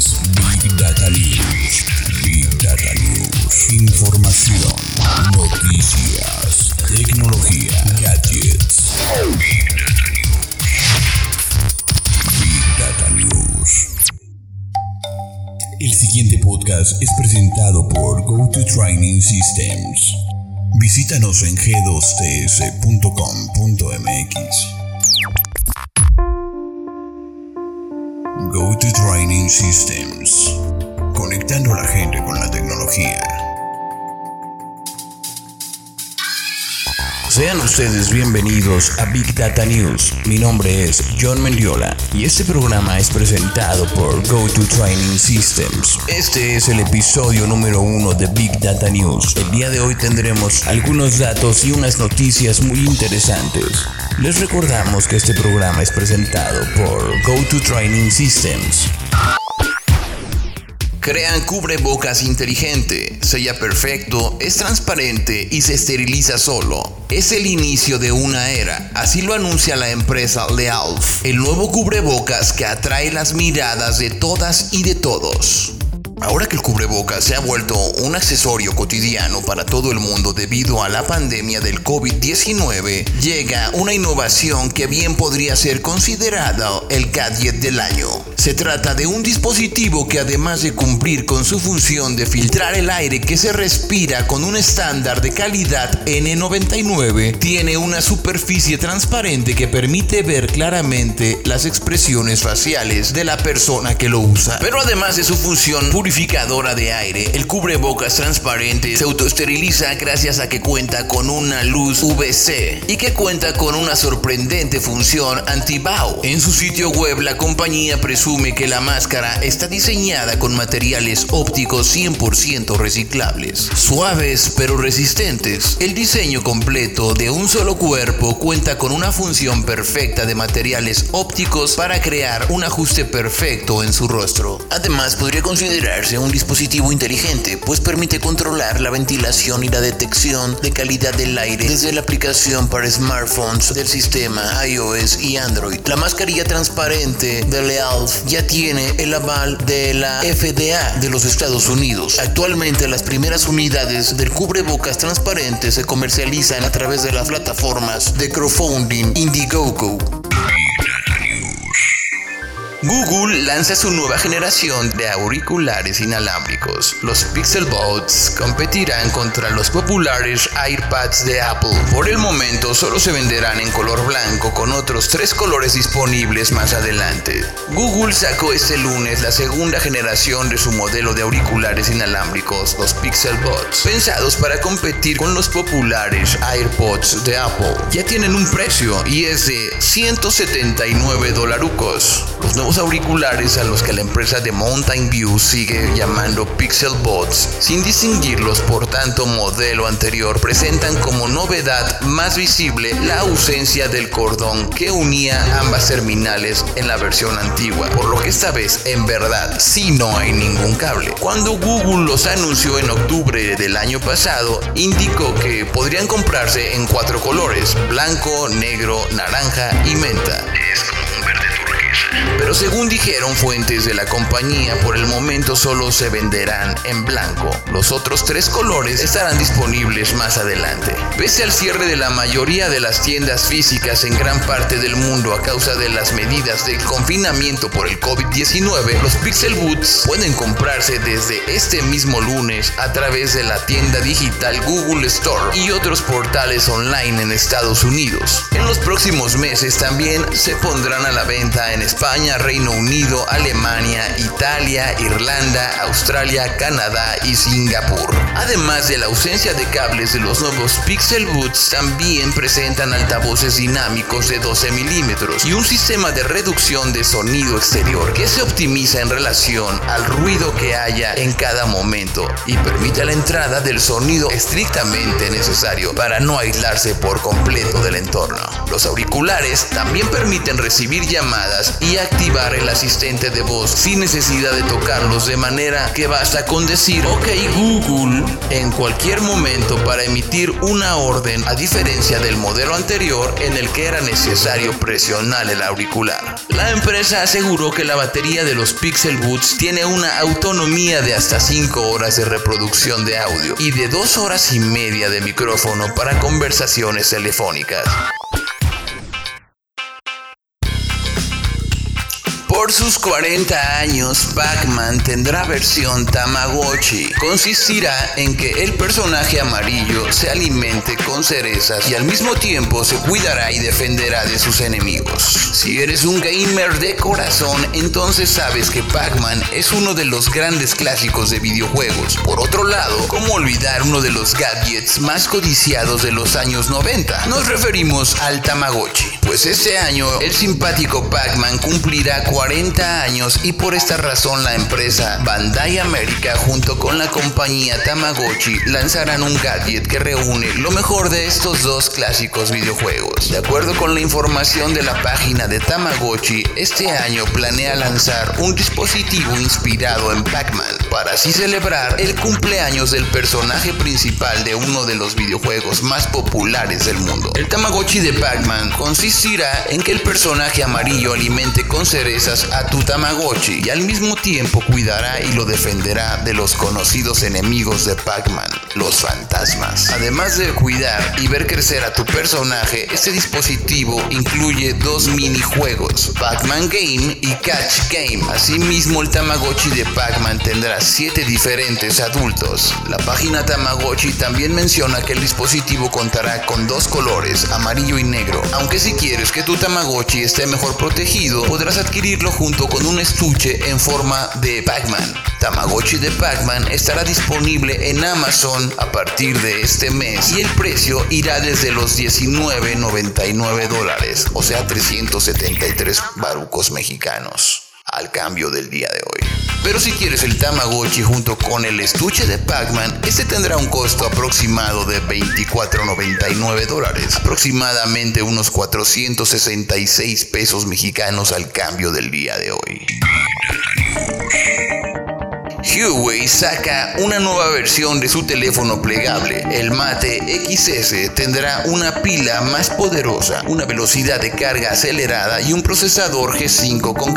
Big Data News. Big Data News. Información, noticias, tecnología, gadgets. Big Data News. Big Data News. El siguiente podcast es presentado por GoToTraining Systems. Visítanos en g2ts.com.mx. Go to Training Systems. Conectando a la gente con la tecnología. Sean ustedes bienvenidos a Big Data News. Mi nombre es John Mendiola y este programa es presentado por Go to Training Systems. Este es el episodio número uno de Big Data News. El día de hoy tendremos algunos datos y unas noticias muy interesantes. Les recordamos que este programa es presentado por Go to Training Systems. Crean cubrebocas inteligente, sella perfecto, es transparente y se esteriliza solo. Es el inicio de una era, así lo anuncia la empresa Lealf, el nuevo cubrebocas que atrae las miradas de todas y de todos. Ahora que el cubrebocas se ha vuelto un accesorio cotidiano para todo el mundo debido a la pandemia del COVID-19, llega una innovación que bien podría ser considerada el gadget del año. Se trata de un dispositivo que además de cumplir con su función de filtrar el aire que se respira con un estándar de calidad N99, tiene una superficie transparente que permite ver claramente las expresiones faciales de la persona que lo usa. Pero además de su función purificadora de aire, el cubrebocas transparente se autoesteriliza gracias a que cuenta con una luz UVC y que cuenta con una sorprendente función anti-BAO. En su sitio web la compañía presume que la máscara está diseñada con materiales ópticos 100% reciclables, suaves pero resistentes. El diseño completo de un solo cuerpo cuenta con una función perfecta de materiales ópticos para crear un ajuste perfecto en su rostro. Además, podría considerarse un dispositivo inteligente, pues permite controlar la ventilación y la detección de calidad del aire desde la aplicación para smartphones del sistema iOS y Android. La mascarilla transparente de Lealf ya tiene el aval de la FDA de los Estados Unidos. Actualmente las primeras unidades del cubrebocas transparente se comercializan a través de las plataformas de crowdfunding Indiegogo. Google lanza su nueva generación de auriculares inalámbricos. Los Pixel Buds competirán contra los populares AirPads de Apple. Por el momento solo se venderán en color blanco con otros tres colores disponibles más adelante. Google sacó este lunes la segunda generación de su modelo de auriculares inalámbricos, los Pixel Buds, pensados para competir con los populares AirPods de Apple. Ya tienen un precio y es de 179 dolarucos. Los nuevos auriculares a los que la empresa de Mountain View sigue llamando Pixel Buds, sin distinguirlos por tanto modelo anterior, presentan como novedad más visible la ausencia del cordón que unía ambas terminales en la versión antigua, por lo que esta vez en verdad sí no hay ningún cable. Cuando Google los anunció en octubre del año pasado, indicó que podrían comprarse en cuatro colores, blanco, negro, naranja y menta. Pero según dijeron fuentes de la compañía, por el momento solo se venderán en blanco. Los otros tres colores estarán disponibles más adelante. Pese al cierre de la mayoría de las tiendas físicas en gran parte del mundo a causa de las medidas de confinamiento por el COVID-19, los Pixel Boots pueden comprarse desde este mismo lunes a través de la tienda digital Google Store y otros portales online en Estados Unidos. En los próximos meses también se pondrán a la venta en España, Reino Unido, Alemania, Italia, Irlanda, Australia, Canadá y Singapur. Además de la ausencia de cables de los nuevos Pixel Buds, también presentan altavoces dinámicos de 12 milímetros y un sistema de reducción de sonido exterior que se optimiza en relación al ruido que haya en cada momento y permite la entrada del sonido estrictamente necesario para no aislarse por completo del entorno. Los auriculares también permiten recibir llamadas y activar el asistente de voz sin necesidad de tocarlos de manera que basta con decir OK Google en cualquier momento para emitir una orden a diferencia del modelo anterior en el que era necesario presionar el auricular. La empresa aseguró que la batería de los Pixel Buds tiene una autonomía de hasta 5 horas de reproducción de audio y de 2 horas y media de micrófono para conversaciones telefónicas. Por sus 40 años, Pac-Man tendrá versión Tamagotchi. Consistirá en que el personaje amarillo se alimente con cerezas y al mismo tiempo se cuidará y defenderá de sus enemigos. Si eres un gamer de corazón, entonces sabes que Pac-Man es uno de los grandes clásicos de videojuegos. Por otro lado, ¿cómo olvidar uno de los gadgets más codiciados de los años 90? Nos referimos al Tamagotchi. Pues este año el simpático Pac-Man cumplirá 40 40 años y por esta razón la empresa Bandai America junto con la compañía Tamagotchi lanzarán un gadget que reúne lo mejor de estos dos clásicos videojuegos. De acuerdo con la información de la página de Tamagotchi, este año planea lanzar un dispositivo inspirado en Pac-Man para así celebrar el cumpleaños del personaje principal de uno de los videojuegos más populares del mundo. El Tamagotchi de Pac-Man consistirá en que el personaje amarillo alimente con cerezas a tu Tamagotchi y al mismo tiempo cuidará y lo defenderá de los conocidos enemigos de Pac-Man, los fantasmas. Además de cuidar y ver crecer a tu personaje, este dispositivo incluye dos minijuegos, Pac-Man Game y Catch Game. Asimismo, el Tamagotchi de Pac-Man tendrá siete diferentes adultos. La página Tamagotchi también menciona que el dispositivo contará con dos colores, amarillo y negro. Aunque si quieres que tu Tamagotchi esté mejor protegido, podrás adquirirlo junto con un estuche en forma de Pac-Man. Tamagotchi de Pac-Man estará disponible en Amazon a partir de este mes y el precio irá desde los 19.99 dólares, o sea 373 barucos mexicanos al cambio del día de hoy. Pero si quieres el Tamagotchi junto con el estuche de Pac-Man, este tendrá un costo aproximado de 24.99 dólares, aproximadamente unos 466 pesos mexicanos al cambio del día de hoy. Huawei saca una nueva versión de su teléfono plegable. El Mate XS tendrá una pila más poderosa, una velocidad de carga acelerada y un procesador G5 con,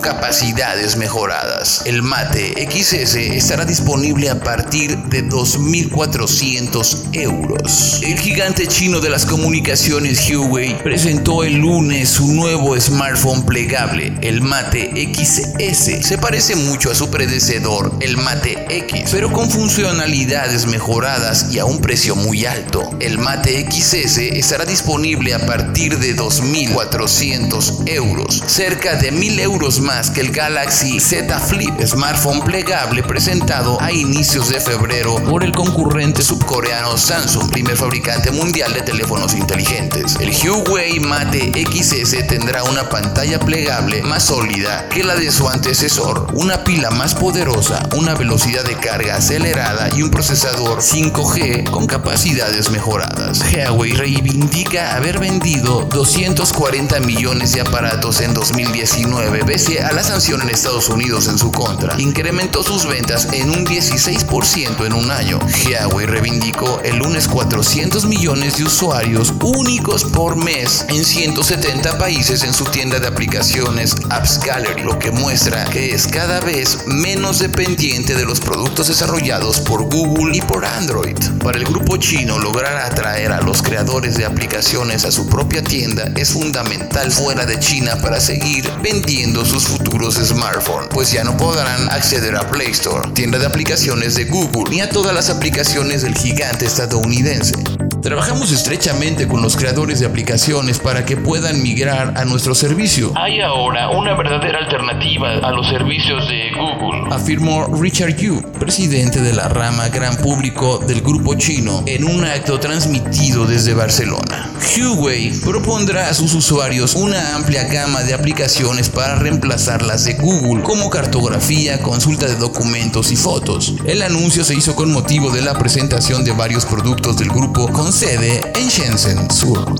capacidades mejoradas. El Mate XS estará disponible a partir de 2.400 euros. El gigante chino de las comunicaciones Huawei presentó el lunes su nuevo smartphone plegable, el Mate XS. Se parece mucho a su predecesor el Mate X, pero con funcionalidades mejoradas y a un precio muy alto. El Mate XS estará disponible a partir de 2.400 euros, cerca de 1.000 euros más que el Galaxy Z Flip, smartphone plegable presentado a inicios de febrero por el concurrente subcoreano Samsung, primer fabricante mundial de teléfonos inteligentes. El Huawei Mate XS tendrá una pantalla plegable más sólida que la de su antecesor, una pila más poderosa una velocidad de carga acelerada y un procesador 5G con capacidades mejoradas. Huawei reivindica haber vendido 240 millones de aparatos en 2019 pese a la sanción en Estados Unidos en su contra. Incrementó sus ventas en un 16% en un año. Huawei reivindicó el lunes 400 millones de usuarios únicos por mes en 170 países en su tienda de aplicaciones Apps Gallery, lo que muestra que es cada vez menos dependiente de los productos desarrollados por Google y por Android. Para el grupo chino, lograr atraer a los creadores de aplicaciones a su propia tienda es fundamental fuera de China para seguir vendiendo sus futuros smartphones, pues ya no podrán acceder a Play Store, tienda de aplicaciones de Google, ni a todas las aplicaciones del gigante estadounidense. Trabajamos estrechamente con los creadores de aplicaciones para que puedan migrar a nuestro servicio. Hay ahora una verdadera alternativa a los servicios de Google, afirmó Richard Yu, presidente de la rama gran público del grupo chino, en un acto transmitido desde Barcelona. Huawei propondrá a sus usuarios una amplia gama de aplicaciones para reemplazar las de Google, como cartografía, consulta de documentos y fotos. El anuncio se hizo con motivo de la presentación de varios productos del grupo con sede en Shenzhen Sur.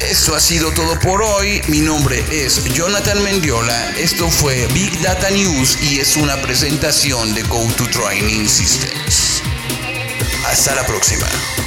Esto ha sido todo por hoy. Mi nombre es Jonathan Mendiola. Esto fue Big Data News y es una presentación de Go to Training Systems. Hasta la próxima.